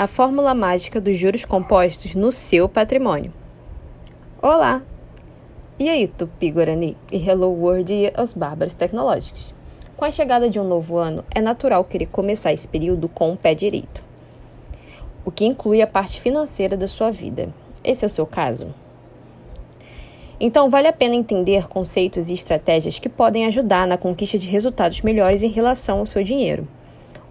a fórmula mágica dos juros compostos no seu patrimônio. Olá! E aí, Tupi-Guarani e Hello World e os bárbaros tecnológicos? Com a chegada de um novo ano, é natural querer começar esse período com o pé direito, o que inclui a parte financeira da sua vida. Esse é o seu caso? Então, vale a pena entender conceitos e estratégias que podem ajudar na conquista de resultados melhores em relação ao seu dinheiro.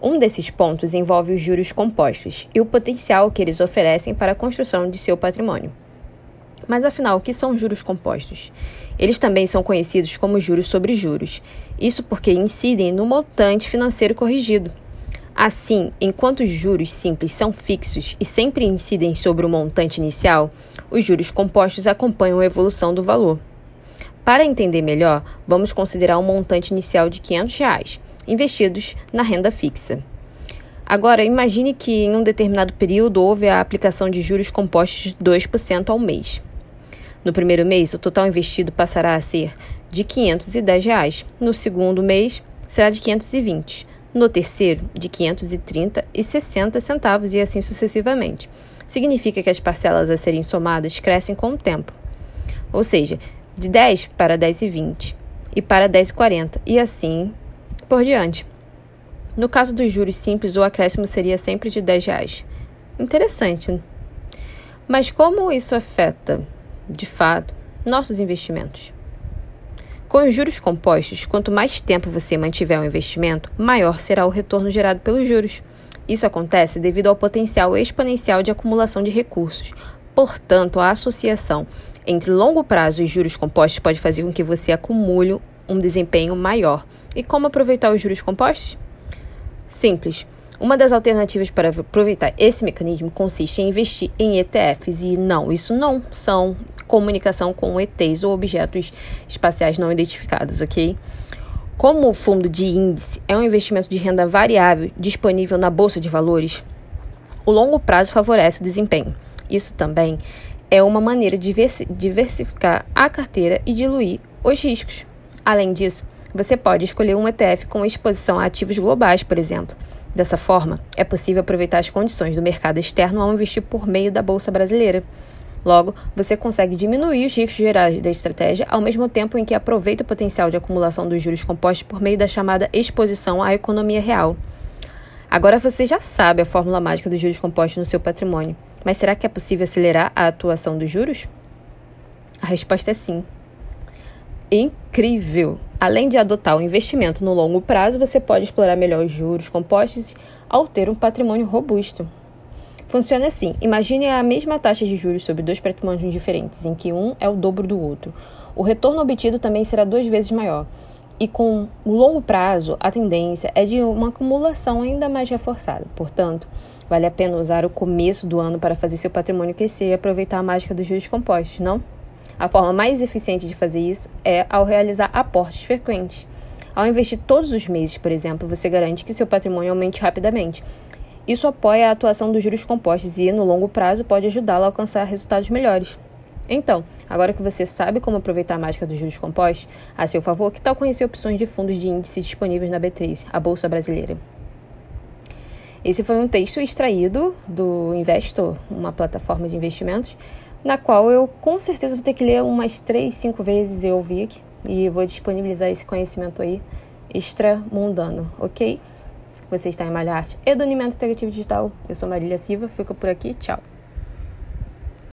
Um desses pontos envolve os juros compostos e o potencial que eles oferecem para a construção de seu patrimônio. Mas afinal, o que são juros compostos? Eles também são conhecidos como juros sobre juros, isso porque incidem no montante financeiro corrigido. Assim, enquanto os juros simples são fixos e sempre incidem sobre o montante inicial, os juros compostos acompanham a evolução do valor. Para entender melhor, vamos considerar um montante inicial de 500 reais, investidos na renda fixa. Agora, imagine que em um determinado período houve a aplicação de juros compostos de 2% ao mês. No primeiro mês, o total investido passará a ser de 510 reais. No segundo mês, será de 520. No terceiro, de 530 e 60 centavos e assim sucessivamente. Significa que as parcelas a serem somadas crescem com o tempo. Ou seja, de 10 para 10,20 e para 10,40 e assim por diante. No caso dos juros simples, o acréscimo seria sempre de 10 reais. Interessante. Mas como isso afeta de fato, nossos investimentos. Com os juros compostos, quanto mais tempo você mantiver o investimento, maior será o retorno gerado pelos juros. Isso acontece devido ao potencial exponencial de acumulação de recursos. Portanto, a associação entre longo prazo e juros compostos pode fazer com que você acumule um desempenho maior. E como aproveitar os juros compostos? Simples. Uma das alternativas para aproveitar esse mecanismo consiste em investir em ETFs e não, isso não são comunicação com ETs ou objetos espaciais não identificados, ok? Como o fundo de índice é um investimento de renda variável disponível na bolsa de valores, o longo prazo favorece o desempenho. Isso também é uma maneira de diversificar a carteira e diluir os riscos. Além disso, você pode escolher um ETF com exposição a ativos globais, por exemplo. Dessa forma, é possível aproveitar as condições do mercado externo ao investir por meio da Bolsa Brasileira. Logo, você consegue diminuir os riscos gerais da estratégia ao mesmo tempo em que aproveita o potencial de acumulação dos juros compostos por meio da chamada exposição à economia real. Agora você já sabe a fórmula mágica dos juros compostos no seu patrimônio, mas será que é possível acelerar a atuação dos juros? A resposta é sim. Incrível! Além de adotar o investimento no longo prazo, você pode explorar melhor os juros compostos ao ter um patrimônio robusto. Funciona assim: imagine a mesma taxa de juros sobre dois patrimônios diferentes, em que um é o dobro do outro. O retorno obtido também será duas vezes maior. E com o longo prazo, a tendência é de uma acumulação ainda mais reforçada. Portanto, vale a pena usar o começo do ano para fazer seu patrimônio crescer e aproveitar a mágica dos juros compostos, não? A forma mais eficiente de fazer isso é ao realizar aportes frequentes. Ao investir todos os meses, por exemplo, você garante que seu patrimônio aumente rapidamente, isso apoia a atuação dos juros compostos e, no longo prazo, pode ajudá-lo a alcançar resultados melhores. Então, agora que você sabe como aproveitar a mágica dos juros compostos a seu favor, que tal conhecer opções de fundos de índice disponíveis na B3, a Bolsa Brasileira? Esse foi um texto extraído do Investor, uma plataforma de investimentos, na qual eu com certeza vou ter que ler umas três, cinco vezes eu ouvi aqui e vou disponibilizar esse conhecimento aí extramundano, ok? Você está em Malha Arte e do Unimento Integrativo Digital. Eu sou Marília Silva, fico por aqui, tchau.